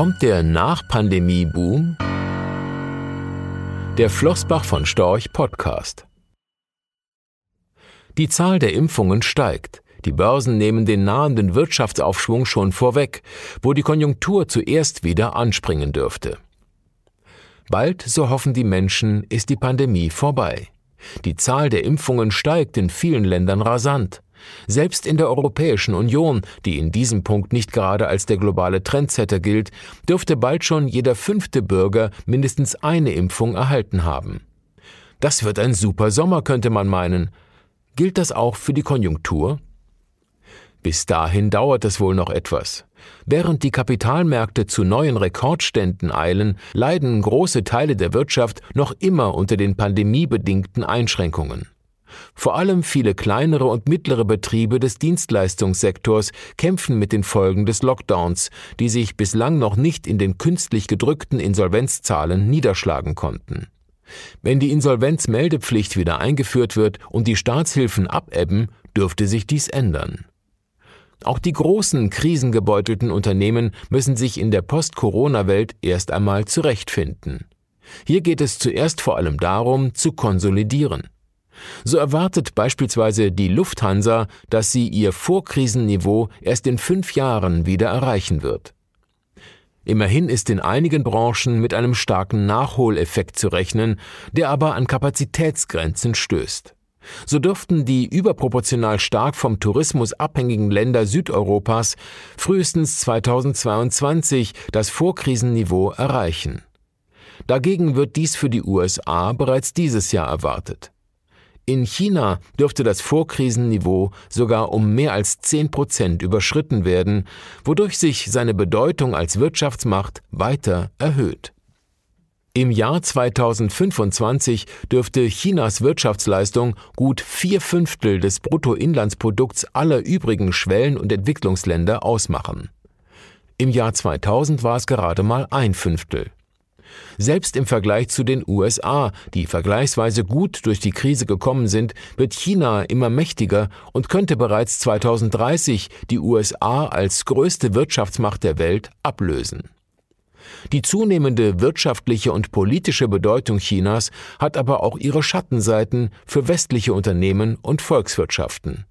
Kommt der Nach-Pandemie-Boom? Der Flossbach von Storch Podcast. Die Zahl der Impfungen steigt. Die Börsen nehmen den nahenden Wirtschaftsaufschwung schon vorweg, wo die Konjunktur zuerst wieder anspringen dürfte. Bald, so hoffen die Menschen, ist die Pandemie vorbei. Die Zahl der Impfungen steigt in vielen Ländern rasant. Selbst in der Europäischen Union, die in diesem Punkt nicht gerade als der globale Trendsetter gilt, dürfte bald schon jeder fünfte Bürger mindestens eine Impfung erhalten haben. Das wird ein super Sommer, könnte man meinen. Gilt das auch für die Konjunktur? Bis dahin dauert es wohl noch etwas. Während die Kapitalmärkte zu neuen Rekordständen eilen, leiden große Teile der Wirtschaft noch immer unter den pandemiebedingten Einschränkungen. Vor allem viele kleinere und mittlere Betriebe des Dienstleistungssektors kämpfen mit den Folgen des Lockdowns, die sich bislang noch nicht in den künstlich gedrückten Insolvenzzahlen niederschlagen konnten. Wenn die Insolvenzmeldepflicht wieder eingeführt wird und die Staatshilfen abebben, dürfte sich dies ändern. Auch die großen krisengebeutelten Unternehmen müssen sich in der Post-Corona-Welt erst einmal zurechtfinden. Hier geht es zuerst vor allem darum, zu konsolidieren. So erwartet beispielsweise die Lufthansa, dass sie ihr Vorkrisenniveau erst in fünf Jahren wieder erreichen wird. Immerhin ist in einigen Branchen mit einem starken Nachholeffekt zu rechnen, der aber an Kapazitätsgrenzen stößt. So dürften die überproportional stark vom Tourismus abhängigen Länder Südeuropas frühestens 2022 das Vorkrisenniveau erreichen. Dagegen wird dies für die USA bereits dieses Jahr erwartet. In China dürfte das Vorkrisenniveau sogar um mehr als 10 Prozent überschritten werden, wodurch sich seine Bedeutung als Wirtschaftsmacht weiter erhöht. Im Jahr 2025 dürfte Chinas Wirtschaftsleistung gut vier Fünftel des Bruttoinlandsprodukts aller übrigen Schwellen- und Entwicklungsländer ausmachen. Im Jahr 2000 war es gerade mal ein Fünftel. Selbst im Vergleich zu den USA, die vergleichsweise gut durch die Krise gekommen sind, wird China immer mächtiger und könnte bereits 2030 die USA als größte Wirtschaftsmacht der Welt ablösen. Die zunehmende wirtschaftliche und politische Bedeutung Chinas hat aber auch ihre Schattenseiten für westliche Unternehmen und Volkswirtschaften.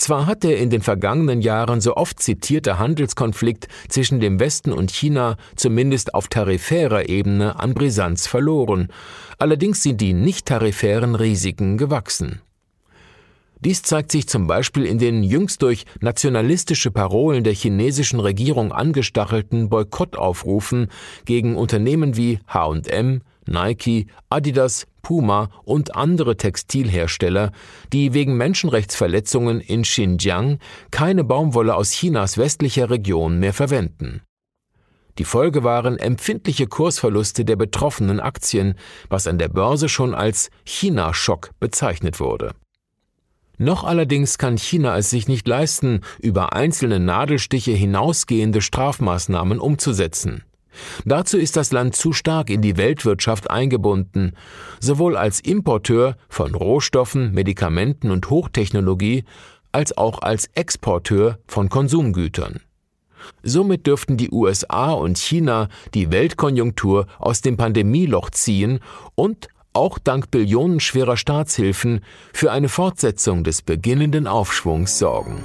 Zwar hat der in den vergangenen Jahren so oft zitierte Handelskonflikt zwischen dem Westen und China zumindest auf tarifärer Ebene an Brisanz verloren, allerdings sind die nicht tarifären Risiken gewachsen. Dies zeigt sich zum Beispiel in den jüngst durch nationalistische Parolen der chinesischen Regierung angestachelten Boykottaufrufen gegen Unternehmen wie HM, Nike, Adidas, Puma und andere Textilhersteller, die wegen Menschenrechtsverletzungen in Xinjiang keine Baumwolle aus Chinas westlicher Region mehr verwenden. Die Folge waren empfindliche Kursverluste der betroffenen Aktien, was an der Börse schon als China-Schock bezeichnet wurde. Noch allerdings kann China es sich nicht leisten, über einzelne Nadelstiche hinausgehende Strafmaßnahmen umzusetzen. Dazu ist das Land zu stark in die Weltwirtschaft eingebunden, sowohl als Importeur von Rohstoffen, Medikamenten und Hochtechnologie als auch als Exporteur von Konsumgütern. Somit dürften die USA und China die Weltkonjunktur aus dem Pandemieloch ziehen und auch dank billionenschwerer Staatshilfen, für eine Fortsetzung des beginnenden Aufschwungs sorgen.